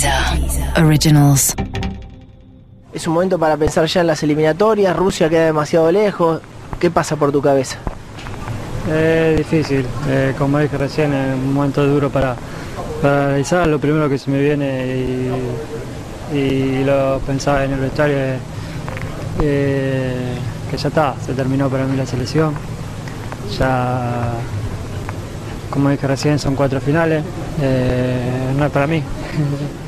Deezer Originals. Es un momento para pensar ya en las eliminatorias, Rusia queda demasiado lejos. ¿Qué pasa por tu cabeza? Es difícil, eh, como dije recién, es un momento duro para, para analizar. Lo primero que se me viene y, y lo pensaba en el vestuario es eh, que ya está, se terminó para mí la selección. Ya, como dije recién, son cuatro finales, eh, no es para mí.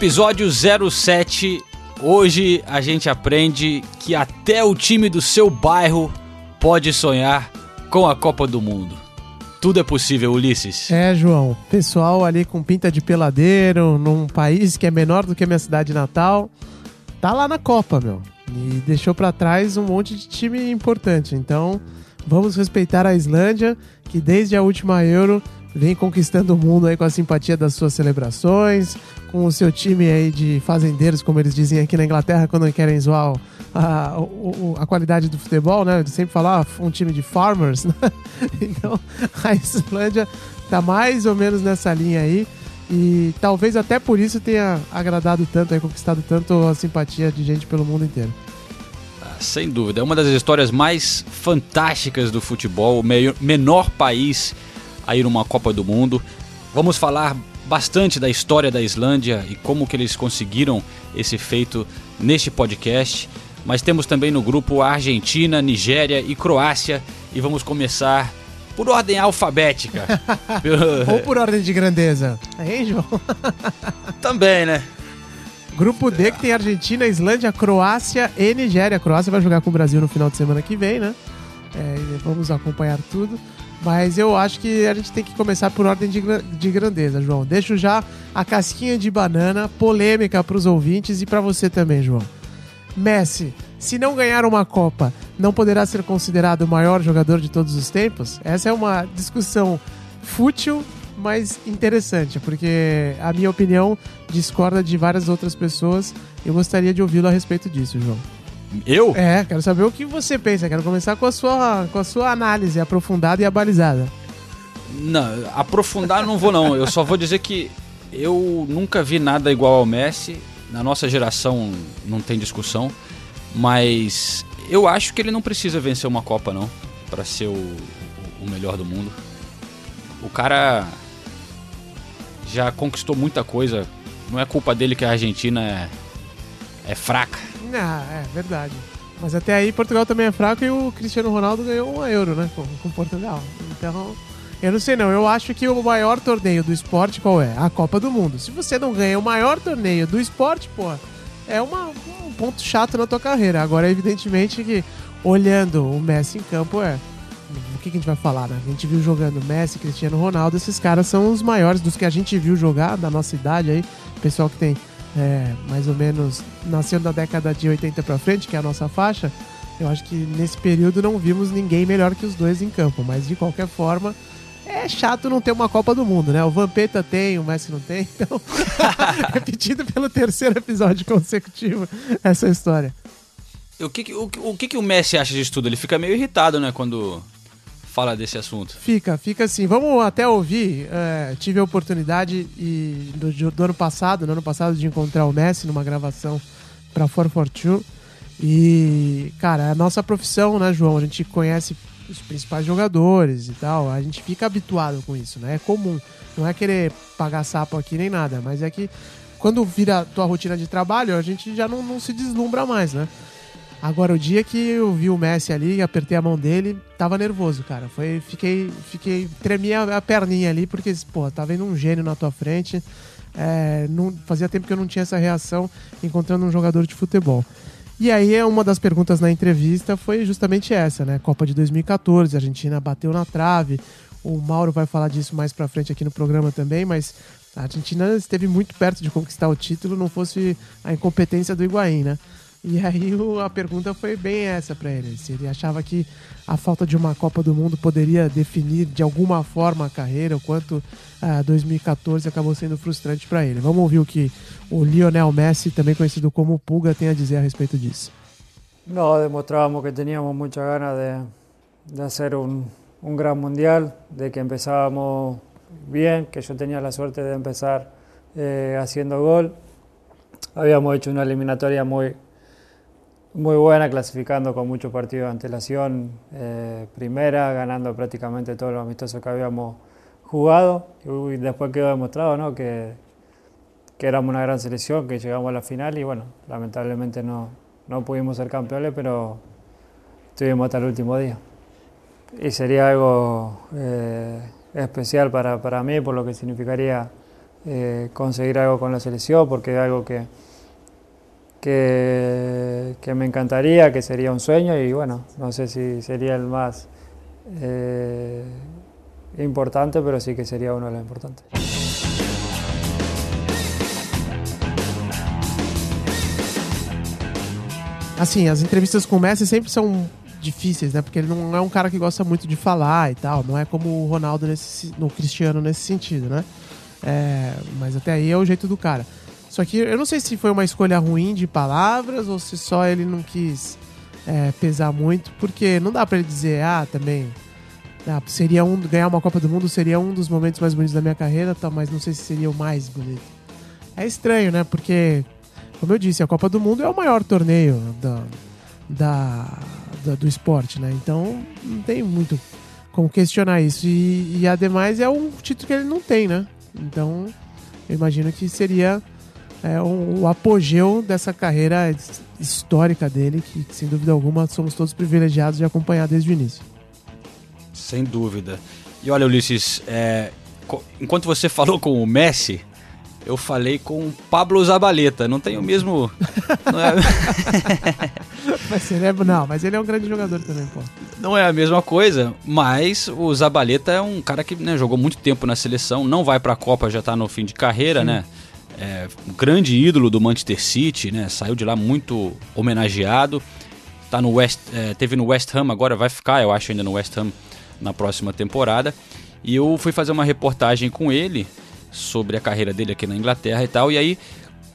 Episódio 07. Hoje a gente aprende que até o time do seu bairro pode sonhar com a Copa do Mundo. Tudo é possível, Ulisses. É, João. Pessoal ali com pinta de peladeiro, num país que é menor do que a minha cidade natal, tá lá na Copa, meu. E deixou para trás um monte de time importante. Então, vamos respeitar a Islândia, que desde a última Euro vem conquistando o mundo aí com a simpatia das suas celebrações, com o seu time aí de fazendeiros, como eles dizem aqui na Inglaterra, quando querem zoar a, a, a qualidade do futebol, né? De sempre falar um time de farmers, né? Então, a Islândia tá mais ou menos nessa linha aí. E talvez até por isso tenha agradado tanto, aí, conquistado tanto a simpatia de gente pelo mundo inteiro. Sem dúvida, é uma das histórias mais fantásticas do futebol, o menor país a ir numa Copa do Mundo. Vamos falar bastante da história da Islândia e como que eles conseguiram esse feito neste podcast. Mas temos também no grupo a Argentina, Nigéria e Croácia e vamos começar por ordem alfabética. Ou por ordem de grandeza. Hein, João? também, né? Grupo D que tem Argentina, Islândia, Croácia e Nigéria. A Croácia vai jogar com o Brasil no final de semana que vem, né? É, vamos acompanhar tudo. Mas eu acho que a gente tem que começar por ordem de, de grandeza, João. Deixo já a casquinha de banana polêmica para os ouvintes e para você também, João. Messi, se não ganhar uma Copa, não poderá ser considerado o maior jogador de todos os tempos? Essa é uma discussão fútil, mas interessante, porque a minha opinião discorda de várias outras pessoas. Eu gostaria de ouvi-lo a respeito disso, João. Eu? É, quero saber o que você pensa. Quero começar com a sua, com a sua análise aprofundada e abalizada. Não, aprofundar não vou não. Eu só vou dizer que eu nunca vi nada igual ao Messi. Na nossa geração não tem discussão. Mas eu acho que ele não precisa vencer uma Copa não para ser o, o melhor do mundo. O cara já conquistou muita coisa. Não é culpa dele que a Argentina é, é fraca. Ah, é verdade. Mas até aí Portugal também é fraco e o Cristiano Ronaldo ganhou um euro, né? Com, com Portugal. Então, eu não sei não. Eu acho que o maior torneio do esporte qual é? A Copa do Mundo. Se você não ganha o maior torneio do esporte, pô, é uma, um ponto chato na tua carreira. Agora, evidentemente que olhando o Messi em campo é. O que, que a gente vai falar, né? A gente viu jogando Messi, Cristiano Ronaldo, esses caras são os maiores dos que a gente viu jogar, da nossa idade aí. Pessoal que tem é, mais ou menos nasceu da década de 80 para frente, que é a nossa faixa, eu acho que nesse período não vimos ninguém melhor que os dois em campo, mas de qualquer forma é chato não ter uma Copa do Mundo, né? O Vampeta tem, o Messi não tem, então repetido pelo terceiro episódio consecutivo essa história. O que, o, o que, que o Messi acha disso tudo? Ele fica meio irritado, né, quando fala desse assunto. Fica, fica assim. Vamos até ouvir. É, tive a oportunidade e, do, do, ano passado, no ano passado, de encontrar o Messi numa gravação para 442. E, cara, é a nossa profissão, né, João? A gente conhece os principais jogadores e tal. A gente fica habituado com isso, né? É comum. Não é querer pagar sapo aqui nem nada, mas é que quando vira tua rotina de trabalho, a gente já não, não se deslumbra mais, né? Agora, o dia que eu vi o Messi ali, apertei a mão dele, tava nervoso, cara. Foi, fiquei, fiquei, tremia a perninha ali, porque, pô, tá vendo um gênio na tua frente. É, não, fazia tempo que eu não tinha essa reação encontrando um jogador de futebol. E aí, uma das perguntas na entrevista foi justamente essa, né? Copa de 2014, a Argentina bateu na trave, O Mauro vai falar disso mais pra frente aqui no programa também, mas a Argentina esteve muito perto de conquistar o título, não fosse a incompetência do Higuaín, né? E aí o, a pergunta foi bem essa para ele, se ele achava que a falta de uma Copa do Mundo poderia definir de alguma forma a carreira, o quanto ah, 2014 acabou sendo frustrante para ele. Vamos ouvir o que o Lionel Messi, também conhecido como Pulga, tem a dizer a respeito disso. No, demostrábamos que teníamos muchas ganas de, de hacer un, un gran mundial, de que empezábamos bien, que yo tenía la suerte de empezar eh, haciendo gol. Habíamos hecho una eliminatoria muy, muy buena, clasificando con muchos partidos de antelación, eh, primera, ganando prácticamente todos los amistosos que habíamos jugado. Y después quedó demostrado ¿no? que, que éramos una gran selección, que llegamos a la final y bueno, lamentablemente no, no pudimos ser campeones, pero estuvimos hasta el último día. Y sería algo eh, especial para, para, mí, por lo que significaría eh, conseguir algo con la selección, porque es algo que, que, que, me encantaría, que sería un sueño y bueno, no sé si sería el más eh, importante, pero sí que sería uno de los importantes. Assim, as entrevistas com o Messi sempre são difíceis, né? Porque ele não é um cara que gosta muito de falar e tal. Não é como o Ronaldo nesse, no Cristiano nesse sentido, né? É, mas até aí é o jeito do cara. Só que eu não sei se foi uma escolha ruim de palavras ou se só ele não quis é, pesar muito, porque não dá para ele dizer, ah, também. Ah, seria um, ganhar uma Copa do Mundo seria um dos momentos mais bonitos da minha carreira, tá, mas não sei se seria o mais bonito. É estranho, né? Porque, como eu disse, a Copa do Mundo é o maior torneio da, da, da do esporte, né? Então não tem muito como questionar isso. E, e ademais é um título que ele não tem, né? Então eu imagino que seria é, o, o, apogeu dessa carreira histórica dele, que sem dúvida alguma somos todos privilegiados de acompanhar desde o início. Sem dúvida. E olha, Ulisses, é, enquanto você falou com o Messi, eu falei com o Pablo Zabaleta. Não tem o mesmo. não, é... mas ele é, não, mas ele é um grande jogador também, pô. Não é a mesma coisa, mas o Zabaleta é um cara que né, jogou muito tempo na seleção, não vai para a Copa, já está no fim de carreira, Sim. né? É, um grande ídolo do Manchester City, né? Saiu de lá muito homenageado. Tá no West, é, teve no West Ham agora, vai ficar, eu acho, ainda no West Ham na próxima temporada. E eu fui fazer uma reportagem com ele sobre a carreira dele aqui na Inglaterra e tal. E aí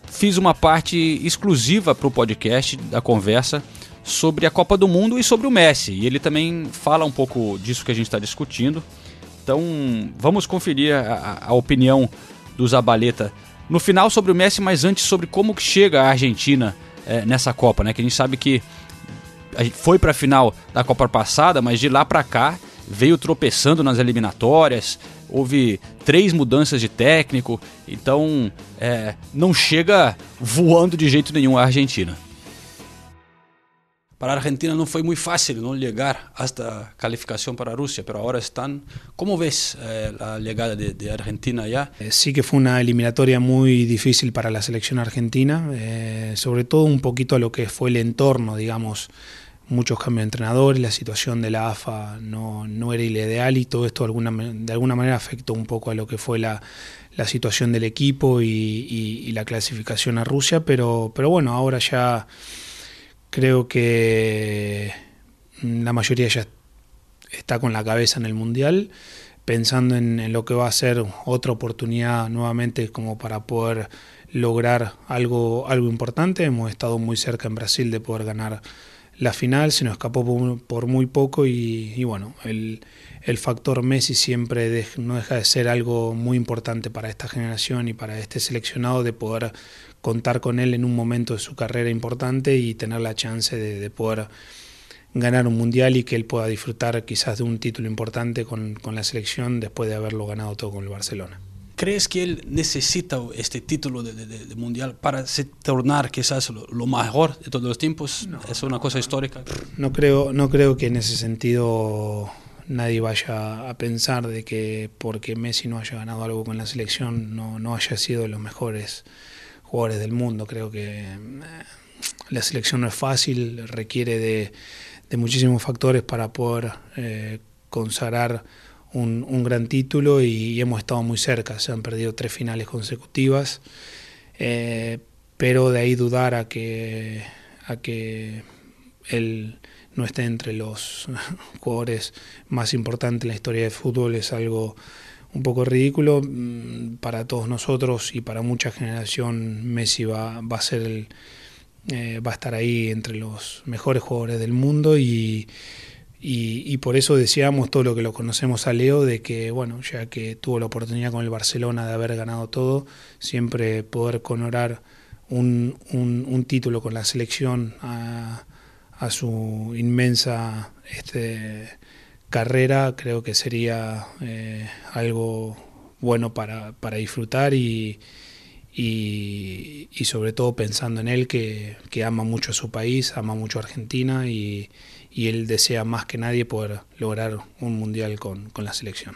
fiz uma parte exclusiva para o podcast da conversa sobre a Copa do Mundo e sobre o Messi. E ele também fala um pouco disso que a gente está discutindo. Então vamos conferir a, a, opinião do Zabaleta no final sobre o Messi, mas antes sobre como chega a Argentina é, nessa Copa, né? Que a gente sabe que foi para a final da Copa passada, mas de lá para cá veio tropeçando nas eliminatórias, houve três mudanças de técnico, então é, não chega voando de jeito nenhum a Argentina. Para Argentina não foi muito fácil não chegar esta qualificação para a Rússia, mas agora estão. Como ves eh, a chegada de, de, Argentina já? Eh, sí que fue una eliminatoria muy difícil para la selección argentina, eh, sobre todo un poquito a lo que fue el entorno, digamos, muchos cambios de entrenadores, la situación de la AFA no, no era ideal y todo esto de alguna, de alguna manera afectó un poco a lo que fue la, la situación del equipo y, y, y, la clasificación a Rusia, pero, pero bueno, ahora ya creo que la mayoría ya está con la cabeza en el Mundial, pensando en, lo que va a ser otra oportunidad nuevamente como para poder lograr algo, algo importante. Hemos estado muy cerca en Brasil de poder ganar la final, se nos escapó por, muy poco y, bueno, el, el, factor Messi siempre no deja de ser algo muy importante para esta generación y para este seleccionado de poder contar con él en un momento de su carrera importante y tener la chance de, de poder ganar un mundial y que él pueda disfrutar quizás de un título importante con, con la selección después de haberlo ganado todo con el Barcelona. ¿Crees que él necesita este título de, de, de mundial para se tornar quizás lo, lo, mejor de todos los tiempos? No, ¿Es una cosa histórica? No creo, no creo que en ese sentido nadie vaya a pensar de que porque Messi no haya ganado algo con la selección no, no haya sido de los mejores jugadores del mundo. Creo que eh, la selección no es fácil, requiere de, muchísimos factores para poder eh, consagrar un, gran título y, y, hemos estado muy cerca. Se han perdido tres finales consecutivas, eh, pero de ahí dudar a que, a que él no esté entre los jugadores más importantes en la historia del fútbol es algo un poco ridículo mm, para todos nosotros y para mucha generación. Messi va, va a ser el, eh, va a estar ahí entre los mejores jugadores del mundo y, y, por eso decíamos todo lo que lo conocemos a Leo de que bueno ya que tuvo la oportunidad con el Barcelona de haber ganado todo siempre poder conorar un, un, un título con la selección a, a su inmensa este, carrera creo que sería eh, algo bueno para, para disfrutar y, y, y, sobre todo pensando en él que, que, ama mucho a su país, ama mucho a Argentina y, y, él desea más que nadie poder lograr un mundial con, con la selección.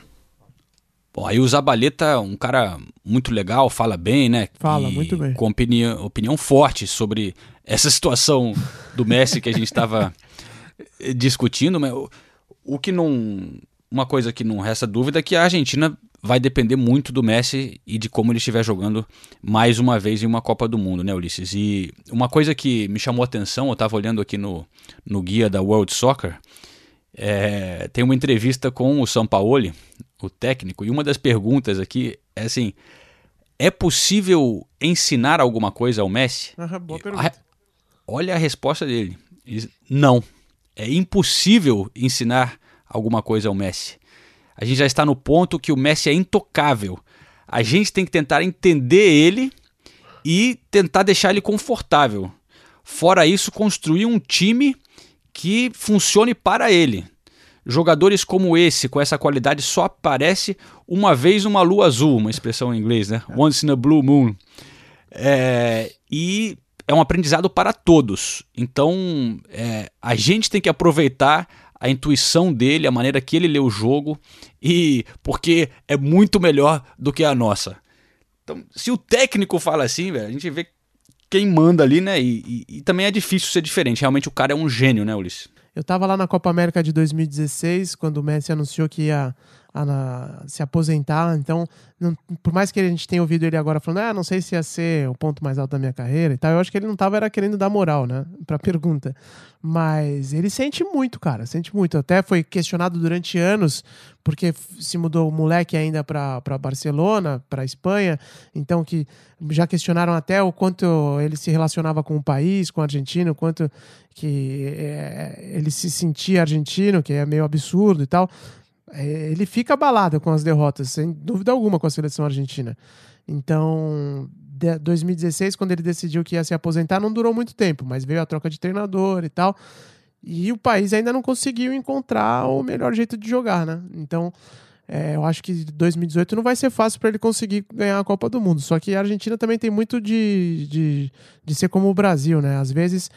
Bom, aí o Zabaleta é um cara muito legal, fala bem, né? Fala, e muito bem. Com opinião, opinião forte sobre essa situação do Messi que a gente estava discutindo, mas o que não. Uma coisa que não resta dúvida é que a Argentina vai depender muito do Messi e de como ele estiver jogando mais uma vez em uma Copa do Mundo, né, Ulisses? E uma coisa que me chamou a atenção, eu estava olhando aqui no, no guia da World Soccer, é, tem uma entrevista com o Sampaoli, o técnico, e uma das perguntas aqui é assim: é possível ensinar alguma coisa ao Messi? Uhum, boa pergunta. A, olha a resposta dele: não. É impossível ensinar alguma coisa ao Messi. A gente já está no ponto que o Messi é intocável. A gente tem que tentar entender ele e tentar deixar ele confortável. Fora isso, construir um time que funcione para ele. Jogadores como esse, com essa qualidade, só aparece uma vez uma lua azul, uma expressão em inglês, né? Once in a blue moon. É, e é um aprendizado para todos. Então, é, a gente tem que aproveitar a intuição dele, a maneira que ele lê o jogo, e porque é muito melhor do que a nossa. Então, se o técnico fala assim, velho, a gente vê quem manda ali, né? E, e, e, também é difícil ser diferente. Realmente o cara é um gênio, né, Ulisses? Eu tava lá na Copa América de 2016, quando o Messi anunciou que ia a, se aposentar. Então, não, por mais que a gente tenha ouvido ele agora falando, ah, não sei se ia ser o ponto mais alto da minha carreira e tal, eu acho que ele não tava era querendo dar moral, né, pra pergunta. Mas ele sente muito, cara, sente muito. Até foi questionado durante anos, porque se mudou o moleque ainda para Barcelona, para Espanha, então que já questionaram até o quanto ele se relacionava com o país, com a Argentina, o quanto que é, ele se sentia argentino, que é meio absurdo e tal. É, ele fica abalado com as derrotas, sem dúvida alguma, com a seleção argentina. Então, 2016, quando ele decidiu que ia se aposentar, não durou muito tempo, mas veio a troca de treinador e tal. E o país ainda não conseguiu encontrar o melhor jeito de jogar, né? Então, é, eu acho que 2018 não vai ser fácil para ele conseguir ganhar a Copa do Mundo. Só que a Argentina também tem muito de, de, de ser como o Brasil, né? Às vezes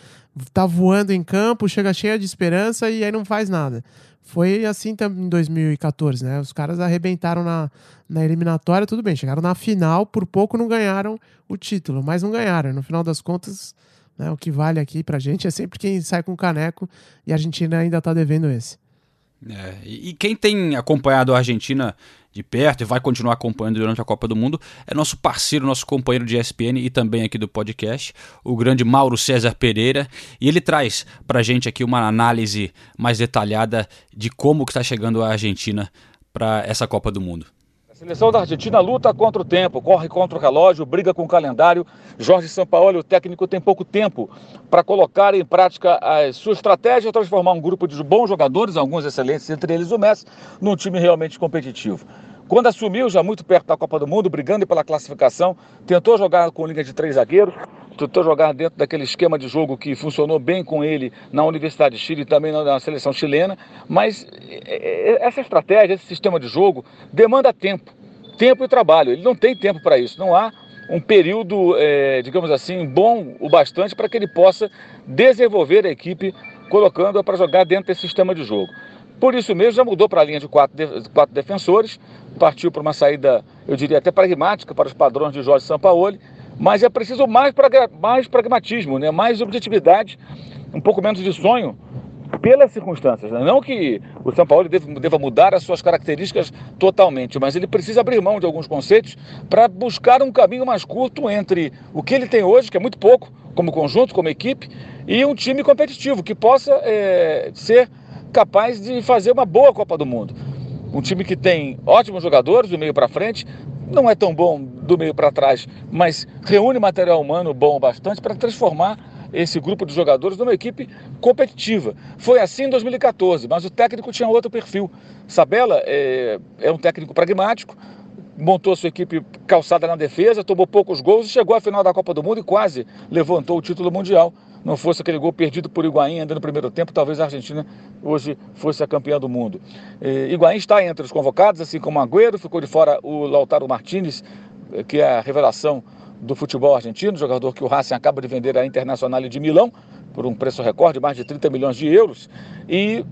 tá voando em campo, chega cheia de esperança e aí não faz nada. Foi assim também em 2014, né? Os caras arrebentaram na, na eliminatória, tudo bem, chegaram na final, por pouco não ganharam o título, mas não ganharam. No final das contas, né, o que vale aqui pra gente é sempre quem sai com o caneco e a Argentina ainda tá devendo esse. É, e quem tem acompanhado a Argentina de perto e vai continuar acompanhando durante a Copa do Mundo é nosso parceiro, nosso companheiro de ESPN e também aqui do podcast, o grande Mauro César Pereira. E ele traz para gente aqui uma análise mais detalhada de como está chegando a Argentina para essa Copa do Mundo. Seleção da Argentina luta contra o tempo, corre contra o relógio, briga com o calendário. Jorge Sampaoli, o técnico, tem pouco tempo para colocar em prática a sua estratégia, transformar um grupo de bons jogadores, alguns excelentes, entre eles o Messi, num time realmente competitivo. Quando assumiu, já muito perto da Copa do Mundo, brigando pela classificação, tentou jogar com linha de três zagueiros, tentou jogar dentro daquele esquema de jogo que funcionou bem com ele na Universidade de Chile e também na seleção chilena, mas é, é, essa estratégia, esse sistema de jogo demanda tempo, tempo e trabalho. Ele não tem tempo para isso, não há um período, é, digamos assim, bom o bastante para que ele possa desenvolver a equipe colocando-a para jogar dentro desse sistema de jogo. Por isso mesmo, já mudou para a linha de quatro, de quatro defensores, partiu para uma saída, eu diria até pragmática para os padrões de Jorge Sampaoli, mas é preciso mais, mais pragmatismo, né? mais objetividade, um pouco menos de sonho pelas circunstâncias. Né? Não que o São Paulo deva, deva mudar as suas características totalmente, mas ele precisa abrir mão de alguns conceitos para buscar um caminho mais curto entre o que ele tem hoje, que é muito pouco, como conjunto, como equipe, e um time competitivo que possa é, ser capaz de fazer uma boa Copa do Mundo. Um time que tem ótimos jogadores do meio para frente, não é tão bom do meio para trás, mas reúne material humano bom bastante para transformar esse grupo de jogadores numa equipe competitiva. Foi assim em 2014, mas o técnico tinha outro perfil. Sabella é, é um técnico pragmático, montou sua equipe calçada na defesa, tomou poucos gols e chegou à final da Copa do Mundo e quase levantou o título mundial. Não fosse aquele gol perdido por Higuaín ainda no primeiro tempo, talvez a Argentina hoje fosse a campeã do mundo. É, Higuaín está entre os convocados, assim como Agüero, ficou de fora o Lautaro Martinez, que é a revelação do futebol argentino, jogador que o Racing acaba de vender à Internacional de Milão por um preço recorde, mais de 30 milhões de euros. E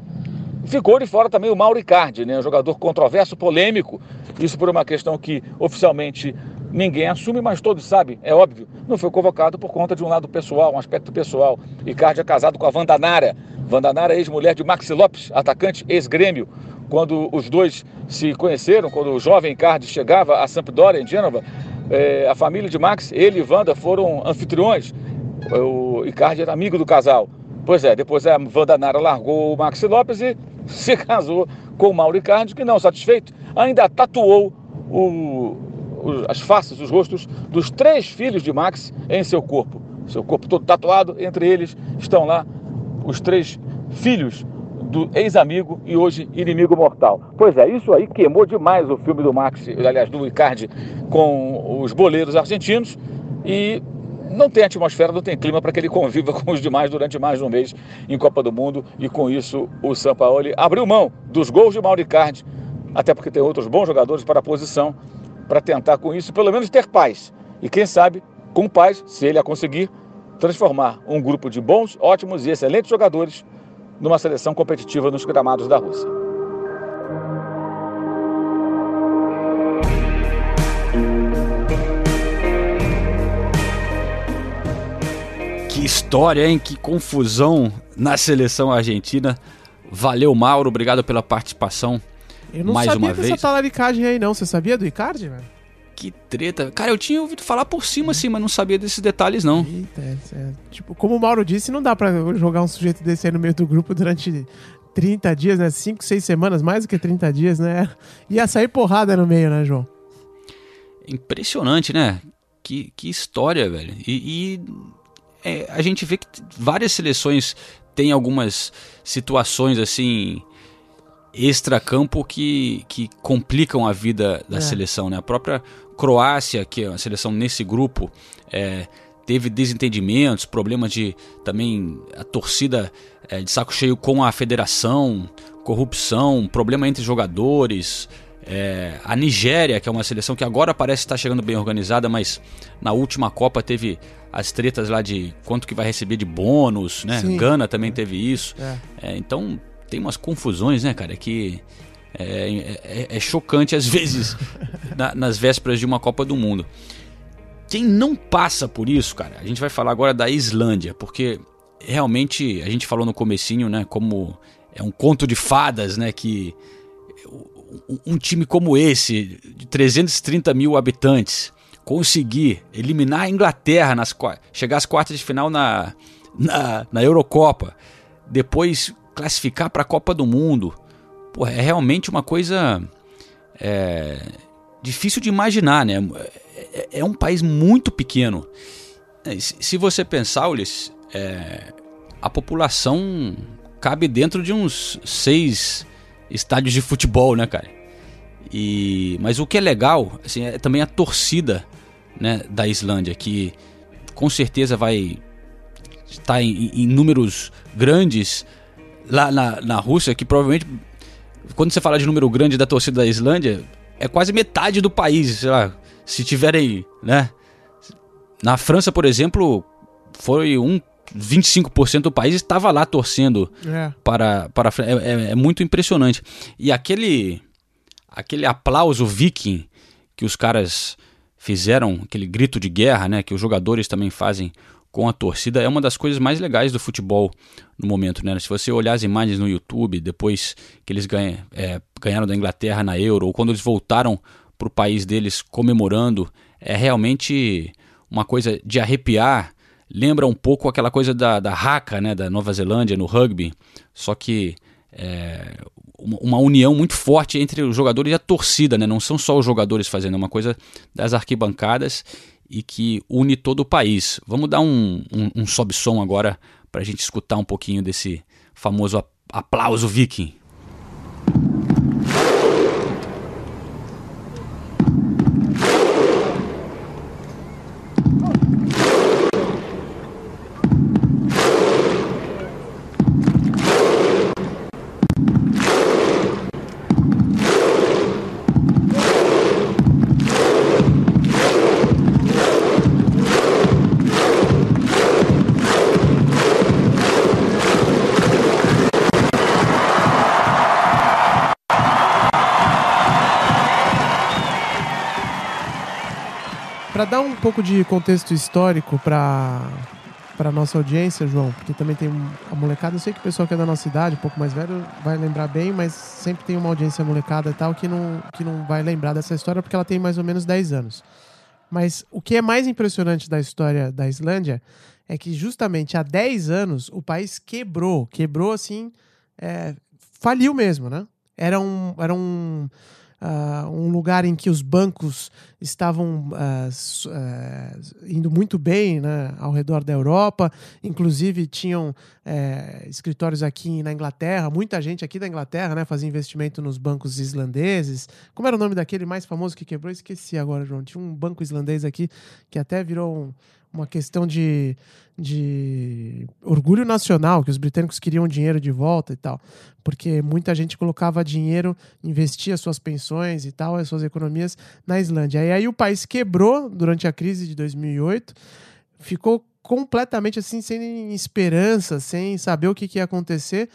ficou de fora também o Mauro Icardi, né, um jogador controverso, polêmico, isso por uma questão que oficialmente ninguém assume, mas todos sabem, é óbvio, não foi convocado por conta de um lado pessoal, um aspecto pessoal. Icardi é casado com a Vandanara, Vandanara ex-mulher de Maxi Lopes, atacante ex-grêmio. Quando os dois se conheceram, quando o jovem Icardi chegava a Sampdoria, em Gênova, é, a família de Max, ele e Wanda foram anfitriões. O Icardi era amigo do casal. Pois é, depois a Wanda Nara largou o Max Lopes e se casou com o Mauro Icardi, que não satisfeito, ainda tatuou o, as faces, os rostos dos três filhos de Max em seu corpo. Seu corpo todo tatuado, entre eles estão lá os três filhos do ex-amigo e hoje inimigo mortal. Pois é, isso aí queimou demais o filme do Max, aliás, do Icardi com os boleiros argentinos e não tem atmosfera, não tem clima para que ele conviva com os demais durante mais de um mês em Copa do Mundo e com isso o Sampaoli abriu mão dos gols de Mauro Icardi, até porque tem outros bons jogadores para a posição, para tentar com isso pelo menos ter paz. E quem sabe, com paz, se ele a conseguir, transformar um grupo de bons, ótimos e excelentes jogadores numa seleção competitiva nos gramados da Rússia. Que história, hein? Que confusão na seleção argentina. Valeu, Mauro. Obrigado pela participação. Eu não mais sabia uma dessa vez. talaricagem aí, não. Você sabia do Icardi, velho? Que treta. Cara, eu tinha ouvido falar por cima, assim, mas não sabia desses detalhes, não. Eita, é, é, tipo, como o Mauro disse, não dá pra jogar um sujeito desse aí no meio do grupo durante 30 dias, né? 5, 6 semanas, mais do que 30 dias, né? Ia sair porrada no meio, né, João? Impressionante, né? Que, que história, velho. E, e, é, a gente vê que várias seleções têm algumas situações assim extra-campo que, que complicam a vida da É. seleção, né? A própria Croácia, que é uma seleção nesse grupo, é, teve desentendimentos, problemas de também a torcida é, de saco cheio com a federação, corrupção, problema entre jogadores. É, a Nigéria, que é uma seleção que agora parece estar chegando bem organizada, mas na última Copa teve as tretas lá de quanto que vai receber de bônus, né? Sim. Gana também teve isso. É. É, então tem umas confusões, né, cara, que é, é- é chocante às vezes na- nas vésperas de uma Copa do Mundo. Quem não passa por isso, cara, a gente vai falar agora da Islândia, porque realmente a gente falou no comecinho, né, como é um conto de fadas, né, que um- time como esse, de 330 mil habitantes, conseguir eliminar a Inglaterra, nas, chegar às quartas de final na, na, na Eurocopa, depois classificar para a Copa do Mundo, pô, é realmente uma coisa é, difícil de imaginar, né? É, é um país muito pequeno. É, Se se você pensar, Ulisses, é, a população cabe dentro de uns seis estádios de futebol, né, cara? E, mas o que é legal, assim, é também a torcida né, da Islândia, que com certeza vai estar em, em números grandes lá na, na Rússia, que provavelmente, quando você fala de número grande da torcida da Islândia, é quase metade do país, sei lá, se tiverem, né? Na França, por exemplo, foi um 25% do país estava lá torcendo É. para, para é, é- é muito impressionante. E aquele aquele aplauso viking que os caras fizeram, aquele grito de guerra, né, que os jogadores também fazem com a torcida é uma das coisas mais legais do futebol no momento, né? Se você olhar as imagens no YouTube, depois que eles ganham, é, ganharam da Inglaterra na Euro, ou quando eles voltaram para o país deles comemorando, é realmente uma coisa de arrepiar. Lembra um pouco aquela coisa da, da Haka, né, da Nova Zelândia no rugby, só que é, uma, uma, união muito forte entre os jogadores e a torcida, né? Não são só os jogadores fazendo, é uma coisa das arquibancadas e que une todo o país. Vamos dar um, um, um sobe-som agora para a gente escutar um pouquinho desse famoso aplauso viking. Dar um pouco de contexto histórico para para nossa audiência, João, porque também tem a molecada. Eu sei que o pessoal que é da nossa idade, um pouco mais velho, vai lembrar bem, mas sempre tem uma audiência molecada e tal que não, que não vai lembrar dessa história porque ela tem mais ou menos 10 anos. Mas o que é mais impressionante da história da Islândia é que justamente há 10 anos o país quebrou, quebrou assim, é, faliu mesmo, né? Era um, era um, uh, um lugar em que os bancos estavam uh, uh, indo muito bem né, ao redor da Europa, inclusive tinham eh, escritórios aqui na Inglaterra, muita gente aqui da Inglaterra né, fazia investimento nos bancos islandeses. Como era o nome daquele mais famoso que quebrou? Esqueci agora, João. Tinha um banco islandês aqui que até virou um uma questão de, de orgulho nacional, que os britânicos queriam dinheiro de volta e tal. Porque muita gente colocava dinheiro, investia suas pensões e tal, as suas economias na Islândia. E aí o país quebrou durante a crise de 2008, ficou completamente assim, sem esperança, sem saber o que, que ia acontecer.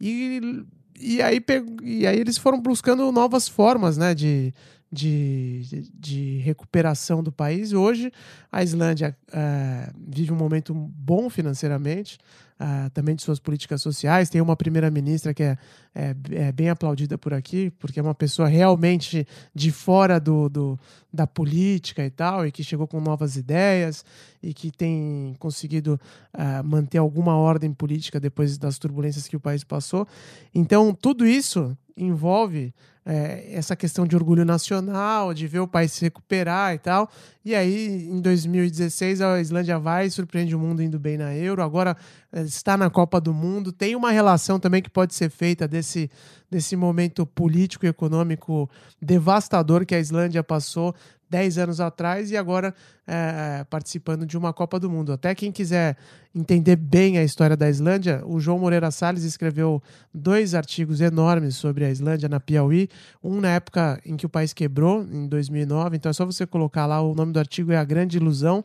E, e, aí, e aí eles foram buscando novas formas né, de, de, de recuperação do país. Hoje, a Islândia uh, vive um momento bom financeiramente, uh, também de suas políticas sociais. Tem uma primeira-ministra que é, é, é, bem aplaudida por aqui, porque é uma pessoa realmente de fora do, do, da política e tal, e que chegou com novas ideias e que tem conseguido uh, manter alguma ordem política depois das turbulências que o país passou. Então, tudo isso envolve é, essa questão de orgulho nacional, de ver o país se recuperar e tal. E aí, em 2016, a Islândia vai, surpreende o mundo indo bem na Euro, agora é, está na Copa do Mundo. Tem uma relação também que pode ser feita desse, desse momento político e econômico devastador que a Islândia passou 10 anos atrás e agora é, participando de uma Copa do Mundo. Até quem quiser entender bem a história da Islândia, o João Moreira Salles escreveu dois artigos enormes sobre a Islândia na Piauí, um na época em que o país quebrou, em 2009, então é só você colocar lá, o nome do artigo é A Grande Ilusão,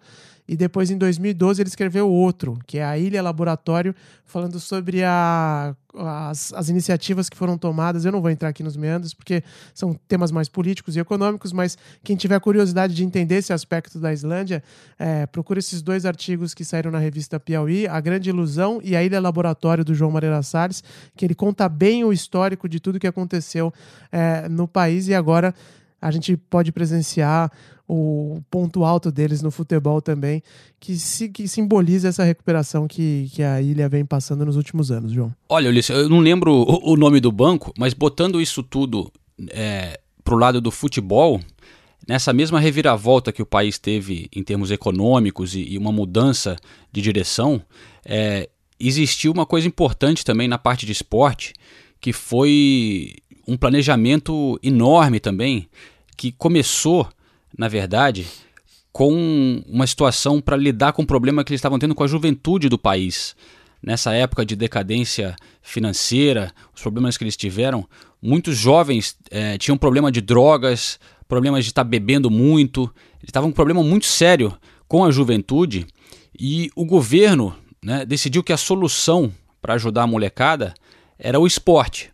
e depois, em 2012, ele escreveu outro, que é a Ilha Laboratório, falando sobre a, as, as, iniciativas que foram tomadas. Eu não vou entrar aqui nos meandros, porque são temas mais políticos e econômicos, mas quem tiver curiosidade de entender esse aspecto da Islândia, é, procure esses dois artigos que saíram na revista Piauí, A Grande Ilusão e a Ilha Laboratório, do João Moreira Salles, que ele conta bem o histórico de tudo que aconteceu é, no país e agora a gente pode presenciar o ponto alto deles no futebol também, que, se, que simboliza essa recuperação que, que a ilha vem passando nos últimos anos, João. Olha, Ulisses, eu não lembro o, o nome do banco, mas botando isso tudo é, pro lado do futebol, nessa mesma reviravolta que o país teve em termos econômicos e, e uma mudança de direção, é, existiu uma coisa importante também na parte de esporte, que foi um planejamento enorme também, que começou na verdade, com uma situação para lidar com o problema que eles estavam tendo com a juventude do país. Nessa época de decadência financeira, os problemas que eles tiveram, muitos jovens é, tinham problema de drogas, problemas de estar tá bebendo muito, eles estavam com um problema muito sério com a juventude e o governo né, decidiu que a solução para ajudar a molecada era o esporte.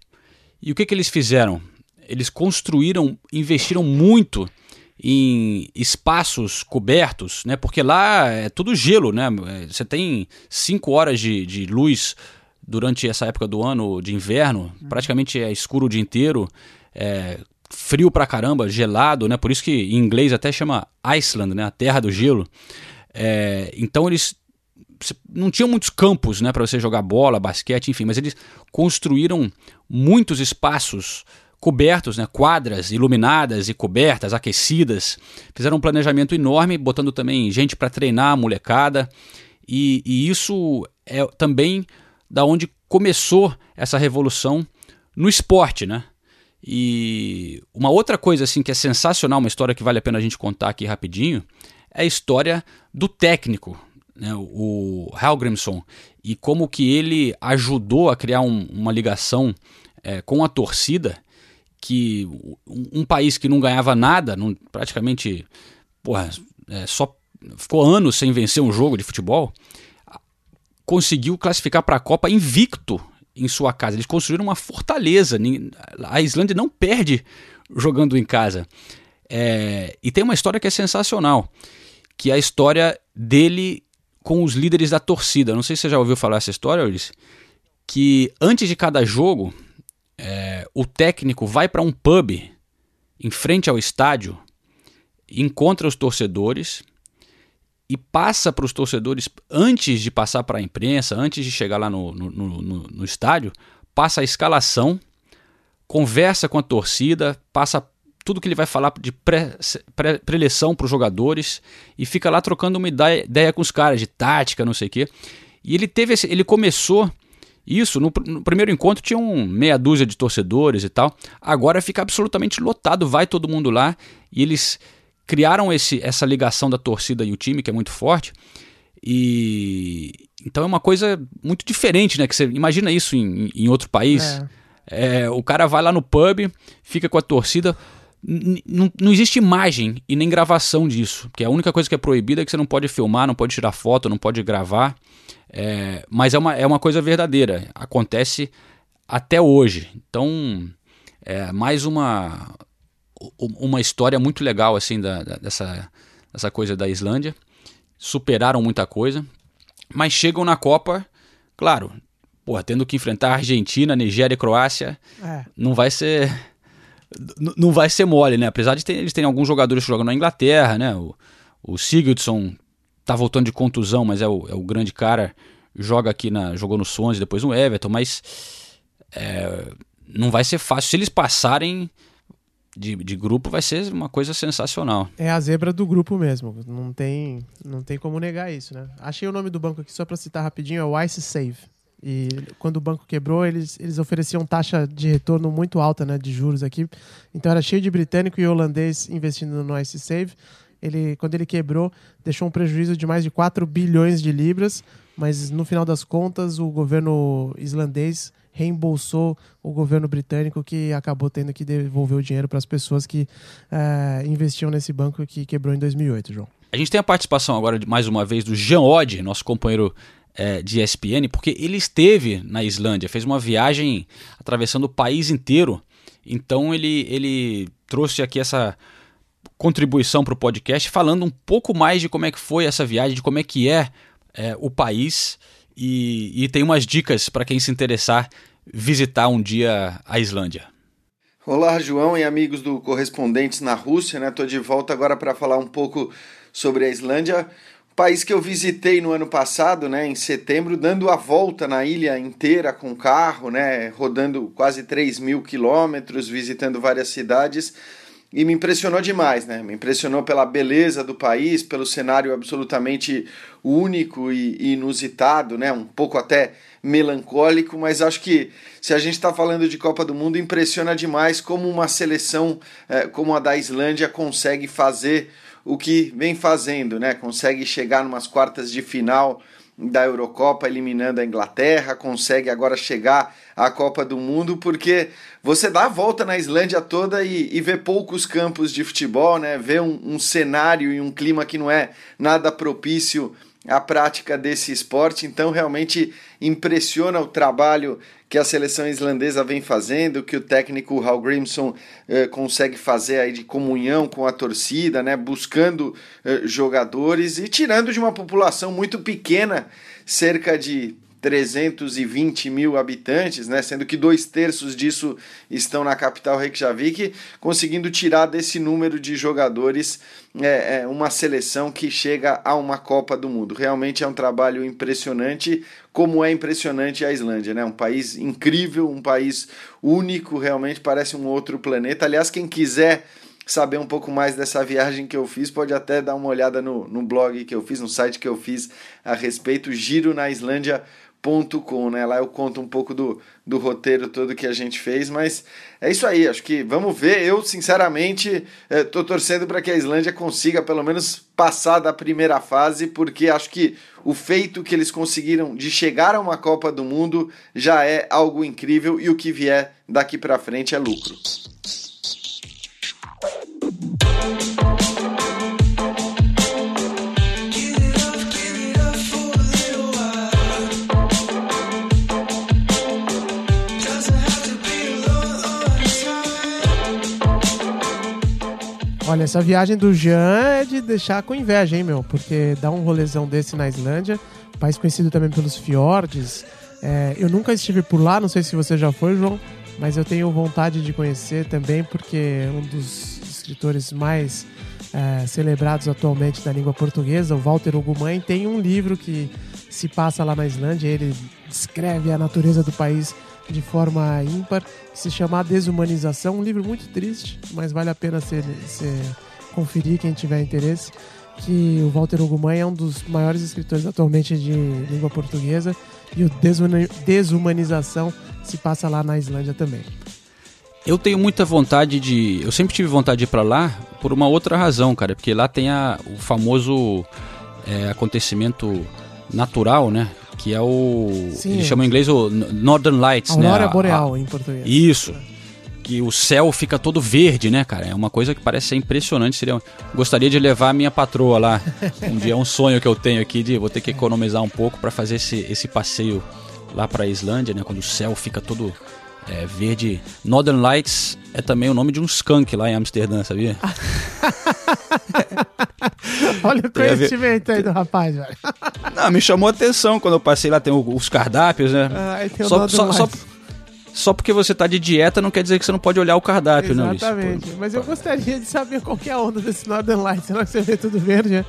E o que, que eles fizeram? Eles construíram, investiram muito em espaços cobertos, né? Porque lá é tudo gelo, né? É, você tem cinco horas de, de luz durante essa época do ano de inverno, praticamente é escuro o dia inteiro, é frio pra caramba, gelado, né? Por isso que em inglês até chama Iceland, né? A terra do gelo. É, então eles não tinham muitos campos, né, para você jogar bola, basquete, enfim, mas eles construíram muitos espaços cobertos, né, quadras iluminadas e cobertas, aquecidas. Fizeram um planejamento enorme, botando também gente para treinar a molecada. E, e, isso é também da onde começou essa revolução no esporte, né? E uma outra coisa assim que é sensacional, uma história que vale a pena a gente contar aqui rapidinho, é a história do técnico, né, o Helgrimson, e como que ele ajudou a criar um, uma ligação é, com a torcida que um, um país que não ganhava nada, não, praticamente porra, é, só ficou anos sem vencer um jogo de futebol, conseguiu classificar para a Copa invicto em sua casa. Eles construíram uma fortaleza. A Islândia não perde jogando em casa. É, e tem uma história que é sensacional, que é a história dele com os líderes da torcida. Não sei se você já ouviu falar essa história, Ulisses, que antes de cada jogo é, o técnico vai para um pub em frente ao estádio, encontra os torcedores e passa para os torcedores, antes de passar para a imprensa, antes de chegar lá no, no, no, no, estádio, passa a escalação, conversa com a torcida, passa tudo que ele vai falar de pré-eleição pré, para os jogadores e fica lá trocando uma ideia, ideia com os caras de tática, não sei o quê. E ele teve esse, ele começou isso, no, no, primeiro encontro tinha um meia dúzia de torcedores e tal. Agora fica absolutamente lotado, vai todo mundo lá e eles criaram esse, essa ligação da torcida e o time que é muito forte. E então é uma coisa muito diferente, né? Que você imagina isso em, em outro país. É. É, o cara vai lá no pub, fica com a torcida. Não existe imagem e nem gravação disso, que a única coisa que é proibida é que você não pode filmar, não pode tirar foto, não pode gravar. É, mas é uma, é uma coisa verdadeira, acontece até hoje. Então, é mais uma, uma história muito legal assim da, da, dessa, dessa coisa da Islândia. Superaram muita coisa, mas chegam na Copa, claro, porra, tendo que enfrentar Argentina, Nigéria e Croácia, é. não vai ser não vai ser mole, né? Apesar de ter, eles terem alguns jogadores que jogam na Inglaterra, né? O, o Sigurdsson tá voltando de contusão, mas é o, é o grande cara. Joga aqui na. Jogou no Swans, depois no Everton, mas. É, não vai ser fácil. Se eles passarem de, de grupo, vai ser uma coisa sensacional. É a zebra do grupo mesmo. Não tem, não tem como negar isso, né? Achei o nome do banco aqui só para citar rapidinho: é o Ice Save. E quando o banco quebrou, eles, eles ofereciam taxa de retorno muito alta né, de juros aqui. Então era cheio de britânico e holandês investindo no Ice Save ele, quando ele quebrou, deixou um prejuízo de mais de 4 bilhões de libras, mas no final das contas, o governo islandês reembolsou o governo britânico que acabou tendo que devolver o dinheiro para as pessoas que uh, investiam nesse banco que quebrou em 2008, João. A gente tem a participação agora, mais uma vez, do Jean Odd, nosso companheiro é, de ESPN, porque ele esteve na Islândia, fez uma viagem atravessando o país inteiro. Então ele, ele trouxe aqui essa contribuição para o podcast, falando um pouco mais de como é que foi essa viagem, de como é que é, é o país e, e tem umas dicas para quem se interessar visitar um dia a Islândia. Olá, João e amigos do Correspondentes na Rússia, né? Tô de volta agora para falar um pouco sobre a Islândia, país que eu visitei no ano passado, né, em setembro, dando a volta na ilha inteira com carro, né, rodando quase 3 mil quilômetros, visitando várias cidades e me impressionou demais, né? Me impressionou pela beleza do país, pelo cenário absolutamente único e inusitado, né? Um pouco até melancólico, mas acho que se a gente está falando de Copa do Mundo, impressiona demais como uma seleção eh, como a da Islândia consegue fazer o que vem fazendo, né? Consegue chegar numas quartas de final da Eurocopa eliminando a Inglaterra, consegue agora chegar à Copa do Mundo, porque você dá a volta na Islândia toda e, e vê poucos campos de futebol, né? vê um, um cenário e um clima que não é nada propício a prática desse esporte. Então, realmente impressiona o trabalho que a seleção islandesa vem fazendo, que o técnico Hal Grimson eh, consegue fazer aí de comunhão com a torcida, né, buscando eh, jogadores e tirando de uma população muito pequena, cerca de 320 mil habitantes, né, sendo que dois terços disso estão na capital Reykjavik, conseguindo tirar desse número de jogadores é, é, uma seleção que chega a uma Copa do Mundo. Realmente é um trabalho impressionante, como é impressionante a Islândia, né? Um país incrível, um país único, realmente parece um outro planeta. Aliás, quem quiser saber um pouco mais dessa viagem que eu fiz, pode até dar uma olhada no, no blog que eu fiz, no site que eu fiz a respeito, Giro na Islândia com, né? Lá eu conto um pouco do, do roteiro todo que a gente fez, mas é isso aí, acho que vamos ver. Eu, sinceramente, estou eh, torcendo para que a Islândia consiga pelo menos passar da primeira fase, porque acho que o feito que eles conseguiram de chegar a uma Copa do Mundo já é algo incrível e o que vier daqui para frente é lucro. Olha, essa viagem do Jean é de deixar com inveja, hein, meu? Porque dar um rolezão desse na Islândia, país conhecido também pelos fiordes. É, eu nunca estive por lá, não sei se você já foi, João, mas eu tenho vontade de conhecer também, porque um dos escritores mais é, celebrados atualmente da língua portuguesa, o Walter Ugumãe, tem um livro que se passa lá na Islândia. Ele descreve a natureza do país de forma ímpar, se chama Desumanização, um livro muito triste, mas vale a pena ser, ser conferir quem tiver interesse, que o Walter Ugumãe é um dos maiores escritores atualmente de língua portuguesa e o Desumanização se passa lá na Islândia também. Eu tenho muita vontade de. Eu sempre tive vontade de ir para lá por uma outra razão, cara, porque lá tem a, o famoso é, acontecimento natural, né? Que é o. Sim, eles chamam em inglês o Northern Lights, Aurora né? Aurora Boreal a, em português. Isso. Que o céu fica todo verde, né, cara? É uma coisa que parece ser impressionante. Seria, gostaria de levar a minha patroa lá. Um dia é um sonho que eu tenho aqui de vou ter que economizar um pouco para fazer esse, esse passeio lá para a Islândia, né? Quando o céu fica todo é, verde. Northern Lights é também o nome de um skunk lá em Amsterdã, sabia? Olha o conhecimento aí do rapaz, velho. Não, me chamou a atenção quando eu passei lá, tem os cardápios, né? Ah, tem o só, só, só, só, porque você tá de dieta não quer dizer que você não pode olhar o cardápio, Exatamente. não, Exatamente. Mas eu gostaria de saber qual é a onda desse Northern Lights. Será que você vê tudo verde, né?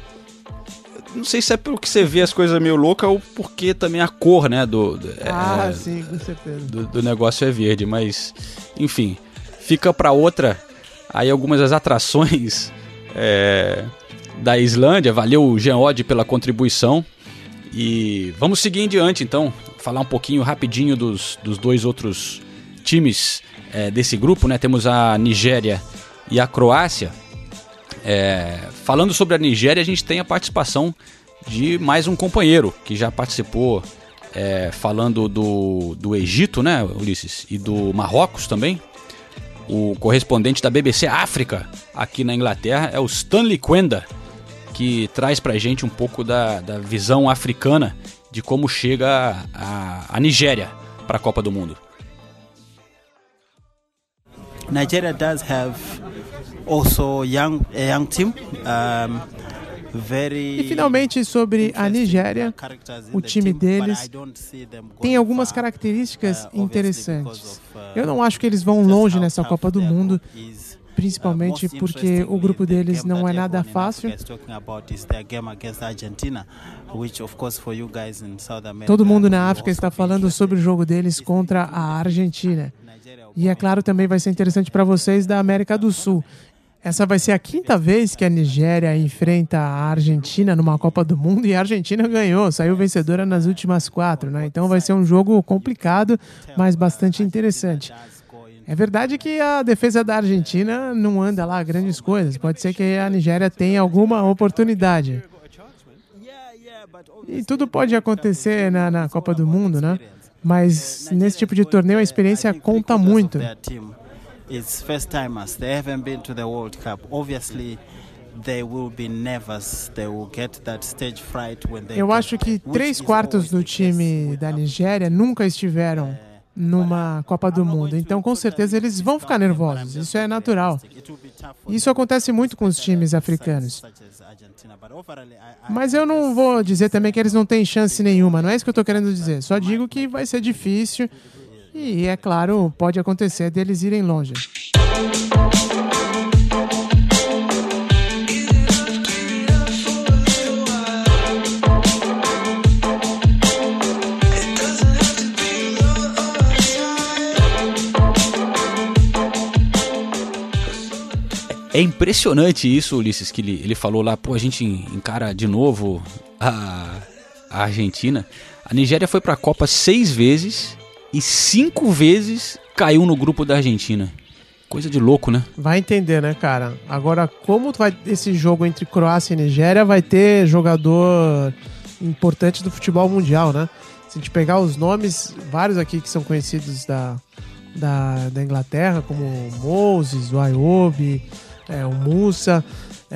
Não sei se é pelo que você vê as coisas meio loucas ou porque também a cor, né? Do, do ah, é, sim, com certeza. Do, do negócio é verde, mas enfim, fica para outra. Aí algumas das atrações é, da Islândia. Valeu, Jean Odd, pela contribuição. E vamos seguir em diante, então. Falar um pouquinho rapidinho dos, dos dois outros times é, desse grupo, né? Temos a Nigéria e a Croácia. É, falando sobre a Nigéria, a gente tem a participação de mais um companheiro que já participou é, falando do, do Egito, né, Ulisses? E do Marrocos também. O correspondente da BBC África aqui na Inglaterra é o Stanley Quenda, que traz pra gente um pouco da, da visão africana de como chega a, a Nigéria para a Copa do Mundo. Nigeria does have also young a young team. Um, e finalmente sobre a Nigéria, o time deles tem algumas características uh, interessantes. Uh, Eu não acho que eles vão longe nessa Copa do Mundo, principalmente porque o grupo deles não é nada fácil. Todo mundo na África está falando sobre o jogo deles contra a Argentina. E é claro, também vai ser interessante para vocês da América do Sul. Essa vai ser a quinta vez que a Nigéria enfrenta a Argentina numa Copa do Mundo e a Argentina ganhou, saiu vencedora nas últimas quatro, né? Então vai ser um jogo complicado, mas bastante interessante. É verdade que a defesa da Argentina não anda lá grandes coisas. Pode ser que a Nigéria tenha alguma oportunidade. E tudo pode acontecer na, na Copa do Mundo, né? Mas nesse tipo de torneio a experiência conta muito it's first timers. They haven't been to the World Cup. Obviously, they will be nervous. They will get that stage fright when they Eu acho que três quartos do time da Nigéria nunca estiveram numa Copa do Mundo. Então, com certeza, eles vão ficar nervosos. Isso é natural. Isso acontece muito com os times africanos. Mas eu não vou dizer também que eles não têm chance nenhuma. Não é isso que eu tô querendo dizer. Só digo que vai ser difícil. E, é claro, pode acontecer deles irem longe. É impressionante isso, Ulisses, que ele, ele falou lá, pô, a gente encara de novo a, a Argentina. A Nigéria foi pra Copa seis vezes e cinco vezes caiu no grupo da Argentina. Coisa de louco, né? Vai entender, né, cara? Agora, como vai esse jogo entre Croácia e Nigéria vai ter jogador importante do futebol mundial, né? Se a gente pegar os nomes, vários aqui que são conhecidos da, da, da Inglaterra, como Moses, o Ayobi, é, o Musa,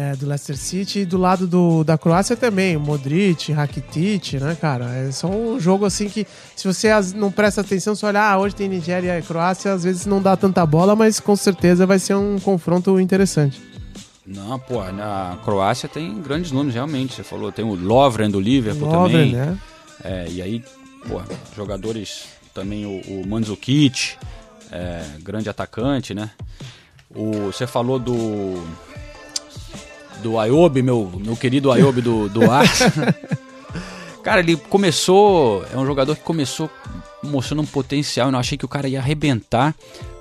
é, do Leicester City, e do lado do, da Croácia também, o Modric, Rakitic, né, cara? É só um jogo assim que, se você não presta atenção, você olha, ah, hoje tem Nigéria e Croácia, às vezes não dá tanta bola, mas com certeza vai ser um confronto interessante. Não, pô, na Croácia tem grandes nomes, realmente. Você falou, tem o Lovren do Liverpool Lovren, também. né? É, e aí, pô, jogadores também o, o Mandzukic, é, grande atacante, né? O, você falou do do Ayobi, meu, meu querido Ayobi do, do Arsenal. cara, ele começou, é um jogador que começou mostrando um potencial, eu não achei que o cara ia arrebentar,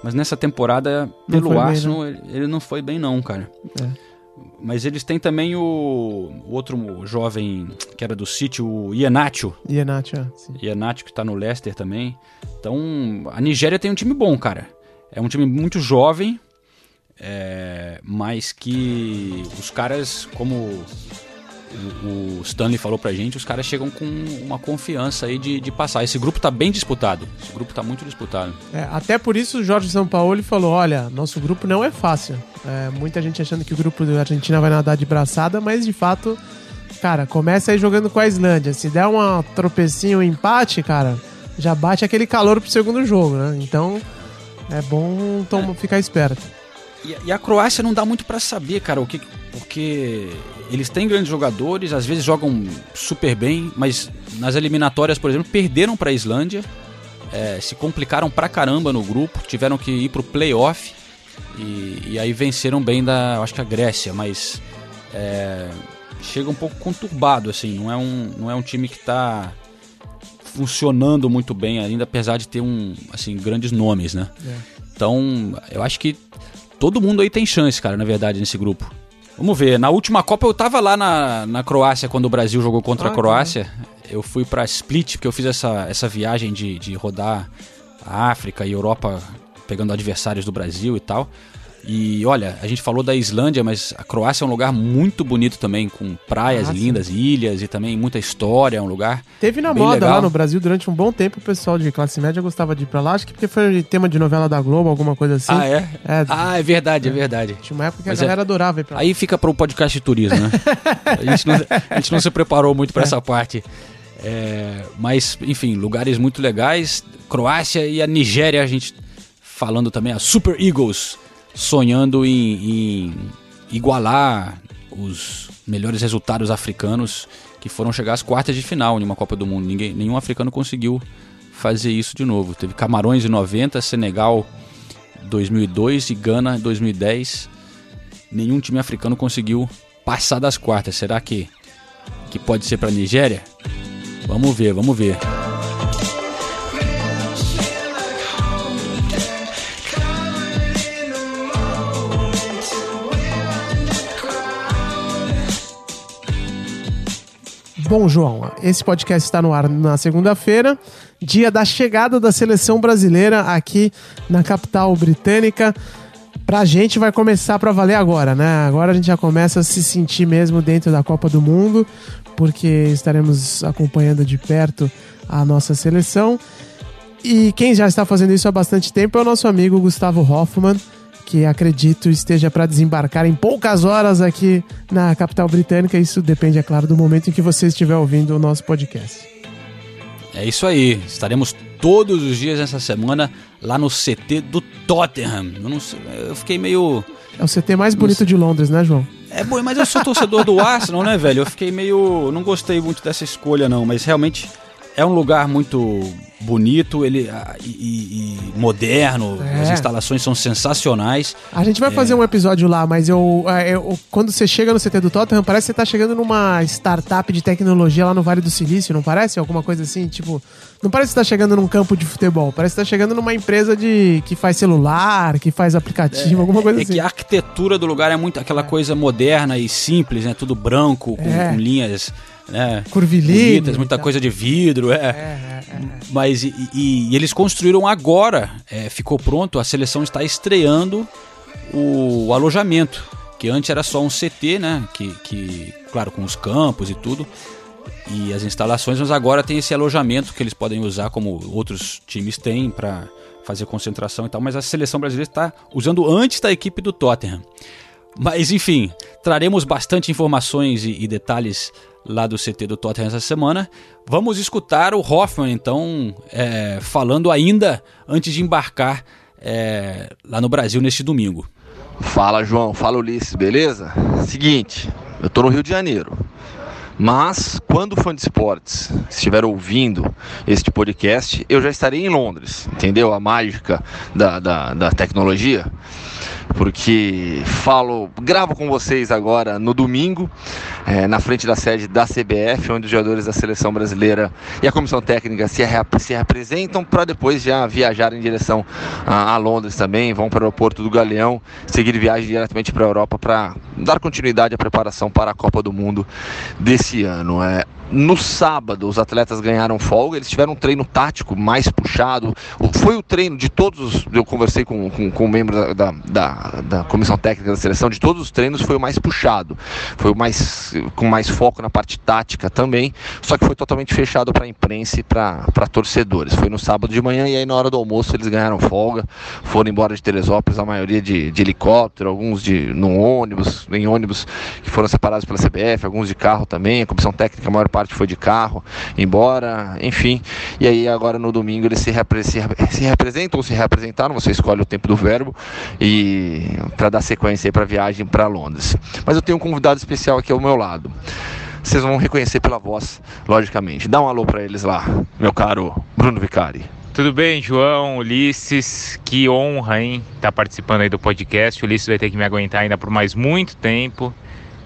mas nessa temporada, Não pelo bem, Arsenal, ele, ele não foi bem não, cara. É. Mas eles têm também o, o outro jovem que era do City, o Iheanacho. Iheanacho, é, sim. Iheanacho que tá no Leicester também. Então, a Nigéria tem um time bom, cara. É um time muito jovem, é, mas que os caras, como o, Stanley falou pra gente, os caras chegam com uma confiança aí de, de passar. Esse grupo tá bem disputado. Esse grupo tá muito disputado. É, até por isso o Jorge Sampaoli falou: olha, nosso grupo não é fácil. É, muita gente achando que o grupo da Argentina vai nadar de braçada, mas de fato, cara, começa aí jogando com a Islândia. Se der uma tropecinho, um empate, cara, já bate aquele calor pro segundo jogo, né? Então é bom tom- ficar esperto. E, a Croácia não dá muito pra saber, cara, o que porque eles têm grandes jogadores, às vezes jogam super bem, mas nas eliminatórias, por exemplo, perderam pra Islândia, é, se complicaram pra caramba no grupo, tiveram que ir pro playoff e, e aí venceram bem da, acho que a Grécia, mas é, chega um pouco conturbado assim, não é um, não é um time que tá funcionando muito bem ainda, apesar de ter um assim grandes nomes, né? Então, eu acho que todo mundo aí tem chance, cara, na verdade, nesse grupo. Vamos ver, na última Copa eu tava lá na, na Croácia quando o Brasil jogou contra Ah, a Croácia. Eu fui pra Split, porque eu fiz essa, essa viagem de, de rodar a África e Europa pegando adversários do Brasil e tal. E olha, a gente falou da Islândia, mas a Croácia é um lugar muito bonito também, com praias Ah, sim. lindas, ilhas e também muita história, é um lugar. Teve na moda legal. lá no Brasil durante um bom tempo, o pessoal de classe média gostava de ir pra lá, acho que porque foi tema de novela da Globo, alguma coisa assim. Ah, é? É, Ah, é verdade, é verdade. tinha uma época que Mas a é- galera adorava ir pra lá. Aí fica para o podcast de turismo, né? a, gente não, a gente não se preparou muito para essa parte. É, mas, enfim, lugares muito legais. Croácia e a Nigéria, a gente falando também, a Super Eagles sonhando em, em igualar os melhores resultados africanos que foram chegar às quartas de final em uma Copa do Mundo. Ninguém, nenhum africano conseguiu fazer isso de novo. Teve Camarões em 90, Senegal 2002 e Gana em 2010 nenhum time africano conseguiu passar das quartas. Será que, que pode ser para a Nigéria? Vamos ver, vamos ver. Bom, João, esse podcast está no ar na segunda-feira, dia da chegada da seleção brasileira aqui na capital britânica. Pra gente vai começar pra valer agora, né? Agora a gente já começa a se sentir mesmo dentro da Copa do Mundo, porque estaremos acompanhando de perto a nossa seleção. E quem já está fazendo isso há bastante tempo é o nosso amigo Gustavo Hoffman, que acredito esteja para desembarcar em poucas horas aqui na capital britânica. Isso depende, é claro, do momento em que você estiver ouvindo o nosso podcast. É isso aí. Estaremos todos os dias nessa semana lá no CT do Tottenham. Eu, sei, eu fiquei meio. É o CT mais bonito de Londres, né, João? É bom, mas eu sou torcedor do Arsenal, né, velho? Eu fiquei meio. Não gostei muito dessa escolha, não, mas realmente é um lugar muito bonito ele, ah, e, e- moderno, É. as instalações são sensacionais. A gente vai É. fazer um episódio lá, mas eu, é, eu- quando você chega no CT do Tottenham, parece que você tá chegando numa startup de tecnologia lá no Vale do Silício, não parece? Alguma coisa assim, tipo, não parece que você tá chegando num campo de futebol, parece que você tá chegando numa empresa de que faz celular, que faz aplicativo, alguma coisa É assim. que a arquitetura do lugar é muito aquela coisa moderna e simples, né? Tudo branco, com, É. com linhas, né? Curvilíneo bonitas, muita coisa de vidro, é. Mas e, e- e eles construíram agora, é, ficou pronto, a seleção está estreando o alojamento, que antes era só um CT, né? Que, que claro, com os campos e tudo. E as instalações, mas agora tem esse alojamento que eles podem usar como outros times têm para fazer concentração e tal, mas a seleção brasileira está usando antes da equipe do Tottenham. Mas enfim, traremos bastante informações e, e detalhes lá do CT do Tottenham essa semana. Vamos escutar o Hoffman então é, falando ainda antes de embarcar é, lá no Brasil neste domingo. Fala João, fala Ulisses, beleza? Seguinte, eu tô no Rio de Janeiro. Mas quando o fã de esportes estiver ouvindo este podcast, eu já estarei em Londres, entendeu? A mágica da, da, da tecnologia. Porque falo, gravo com vocês agora no domingo, eh, na frente da sede da CBF, onde os jogadores da seleção brasileira e a comissão técnica se, se para depois já viajar em direção a, a Londres também. Vão para o aeroporto do Galeão, seguir viagem diretamente para a Europa para dar continuidade à preparação para a Copa do Mundo desse ano. É, no sábado, os atletas ganharam folga, eles tiveram um treino tático mais puxado. Foi o treino de todos os. Eu conversei com, com, com um membro da, da, da- da comissão técnica da seleção, de todos os treinos foi o mais puxado. Foi o mais. com mais foco na parte tática também. Só que foi totalmente fechado para a imprensa e para torcedores. Foi no sábado de manhã e aí na hora do almoço eles ganharam folga, foram embora de Teresópolis, a maioria de, de helicóptero, alguns de no ônibus, em ônibus que foram separados pela CBF, alguns de carro também, a comissão técnica, a maior parte foi de carro, embora, enfim. E aí agora no domingo eles se, repre- se, se representam ou se representaram, você escolhe o tempo do verbo, e para dar sequência para a viagem para Londres. Mas eu tenho um convidado especial aqui ao meu lado. Vocês vão reconhecer pela voz, logicamente. Dá um alô para eles lá, meu caro Bruno Vicari. Tudo bem, João, Ulisses? Que honra, hein? Estar participando aí do podcast. O Ulisses vai ter que me aguentar ainda por mais muito tempo.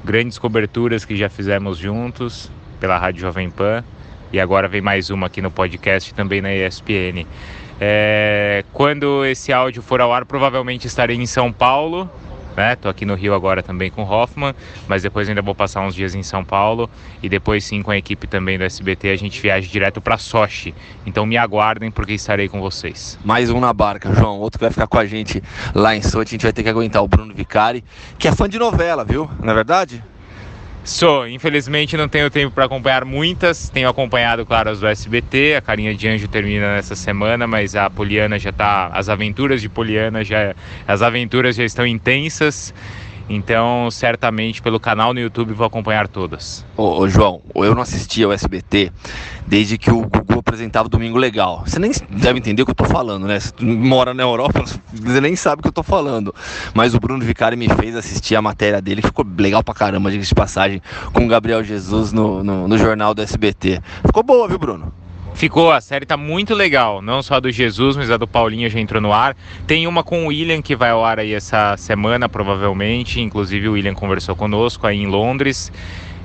Grandes coberturas que já fizemos juntos pela Rádio Jovem Pan. E agora vem mais uma aqui no podcast também na ESPN. É, quando esse áudio for ao ar, provavelmente estarei em São Paulo. Né? Tô aqui no Rio agora também com Hoffman, mas depois ainda vou passar uns dias em São Paulo e depois sim com a equipe também do SBT a gente viaja direto para Sochi. Então me aguardem porque estarei com vocês. Mais um na barca, João. Outro que vai ficar com a gente lá em Sochi. A gente vai ter que aguentar o Bruno Vicari, que é fã de novela, viu? Não é verdade? Sou, infelizmente não tenho tempo para acompanhar muitas. Tenho acompanhado, claro, as do SBT. A Carinha de Anjo termina nessa semana, mas a Poliana já tá. As aventuras de Poliana já. As aventuras já estão intensas. Então, certamente pelo canal no YouTube vou acompanhar todas. Ô, ô, João, eu não assistia ao SBT desde que o Gugu apresentava o Domingo Legal. Você nem deve entender o que eu tô falando, né? Você mora na Europa, você nem sabe o que eu tô falando. Mas o Bruno Vicari me fez assistir a matéria dele, ficou legal pra caramba, de passagem, com o Gabriel Jesus no, no, no jornal do SBT. Ficou boa, viu, Bruno? Ficou, a série tá muito legal, não só a do Jesus, mas a do Paulinho já entrou no ar. Tem uma com o William que vai ao ar aí essa semana, provavelmente. Inclusive o William conversou conosco aí em Londres.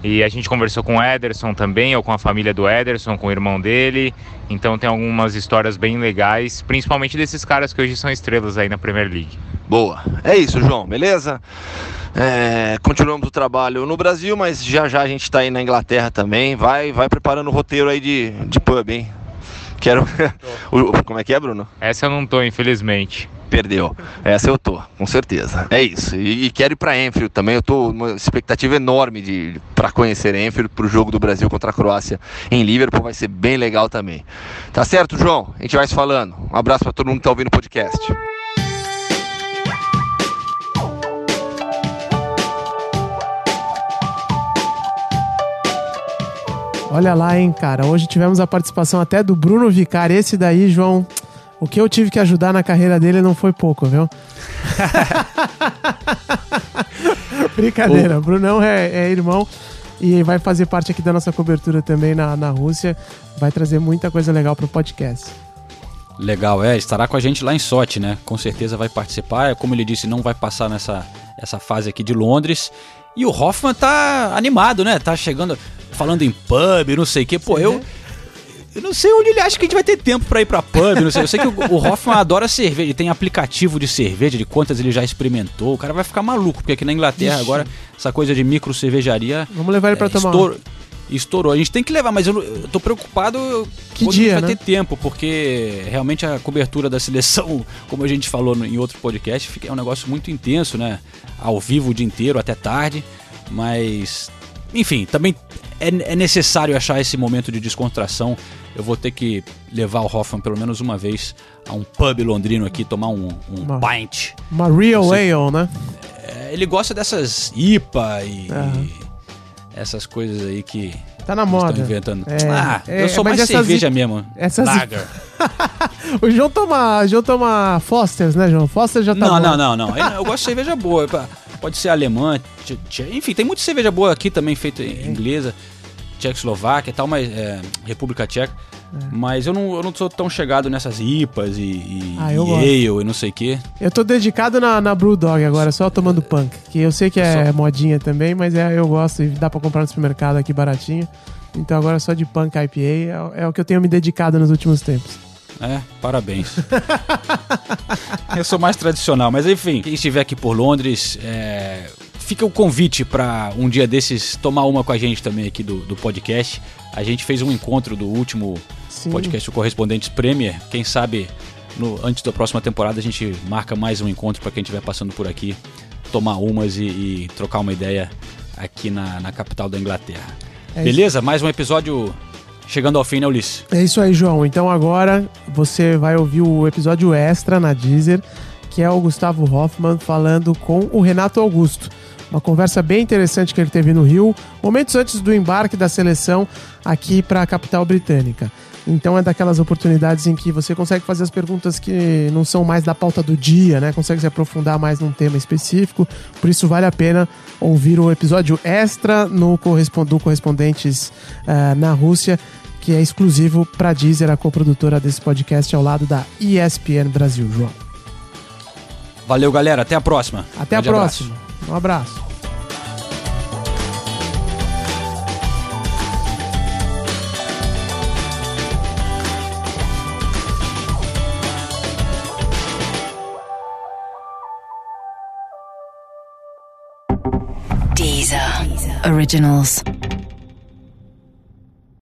E a gente conversou com o Ederson também, ou com a família do Ederson, com o irmão dele. Então tem algumas histórias bem legais, principalmente desses caras que hoje são estrelas aí na Premier League. Boa. É isso, João, beleza? É, continuamos o trabalho no Brasil, mas já já a gente tá aí na Inglaterra também. Vai, vai preparando o roteiro aí de, de pub, hein? Quero. Como é que é, Bruno? Essa eu não tô, infelizmente. Perdeu. Essa eu tô, com certeza. É isso. E, e quero ir pra Enfield também. Eu tô uma expectativa enorme de para conhecer Enfield pro jogo do Brasil contra a Croácia em Liverpool. Vai ser bem legal também. Tá certo, João? A gente vai se falando. Um abraço pra todo mundo que tá ouvindo o podcast. Olha lá, hein, cara. Hoje tivemos a participação até do Bruno Vicari. Esse daí, João, o que eu tive que ajudar na carreira dele não foi pouco, viu? Brincadeira, o Brunão é, é, irmão e vai fazer parte aqui da nossa cobertura também na, na Rússia. Vai trazer muita coisa legal pro podcast. Legal, é, estará com a gente lá em Sote, né? Com certeza vai participar. Como ele disse, não vai passar nessa essa fase aqui de Londres. E o Hoffman tá animado, né? Tá chegando, falando em pub, não sei o quê. Pô, Sim, eu. Eu não sei onde ele acha que a gente vai ter tempo para ir pra pub, não sei. Eu sei que o, Hoffman adora cerveja, ele tem aplicativo de cerveja, de quantas ele já experimentou. O cara vai ficar maluco, porque aqui na Inglaterra Ixi. agora, essa coisa de micro cervejaria. Vamos levar ele pra é, tomar. Estour estourou. A gente tem que levar, mas eu, eu tô preocupado que dia, vai né? ter tempo, porque realmente a cobertura da seleção, como a gente falou no, em outro podcast, é um negócio muito intenso, né? Ao vivo o dia inteiro, até tarde. Mas, enfim, também é, é necessário achar esse momento de descontração. Eu vou ter que levar o Hoffman pelo menos uma vez a um pub londrino aqui, tomar um, um uma, pint. Uma real ale, né? É, ele gosta dessas IPA e, uhum. e essas coisas aí que tá na moda. estão inventando. É, ah, é, eu sou mais cerveja mesmo. Essas Lager. o João toma, João toma Foster's, né, João? Foster já tá Não, bom. não, não, não. Eu gosto de cerveja boa. Pode ser alemã, enfim, tem muita cerveja boa aqui também feita inglesa, Tchecoslováquia e tal, mas é, República Tcheca. É. Mas eu não, eu não sou tão chegado nessas IPAs e, e, ah, e ale e não sei o quê. Eu tô dedicado na, na Brewdog agora, só tomando punk. Que eu sei que é só... modinha também, mas é, eu gosto e dá pra comprar no supermercado aqui baratinho. Então agora só de punk IPA é, é o que eu tenho me dedicado nos últimos tempos. É, parabéns. eu sou mais tradicional, mas enfim, quem estiver aqui por Londres, é, fica o convite para um dia desses tomar uma com a gente também aqui do, do podcast. A gente fez um encontro do último Sim. podcast, o Correspondentes Premier. Quem sabe no, antes da próxima temporada a gente marca mais um encontro para quem estiver passando por aqui, tomar umas e, e trocar uma ideia aqui na, na capital da Inglaterra. É Beleza? Mais um episódio chegando ao fim, né, Ulisses? É isso aí, João. Então agora você vai ouvir o episódio extra na Deezer, que é o Gustavo Hoffman falando com o Renato Augusto. Uma conversa bem interessante que ele teve no Rio, momentos antes do embarque da seleção aqui para a capital britânica. Então é daquelas oportunidades em que você consegue fazer as perguntas que não são mais da pauta do dia, né? Consegue se aprofundar mais num tema específico. Por isso vale a pena ouvir o episódio extra no do Correspondentes uh, na Rússia, que é exclusivo para Deezer, a coprodutora desse podcast ao lado da ESPN Brasil, João. Valeu, galera. Até a próxima. Até a próxima. Abraço. Um abraço. Originals.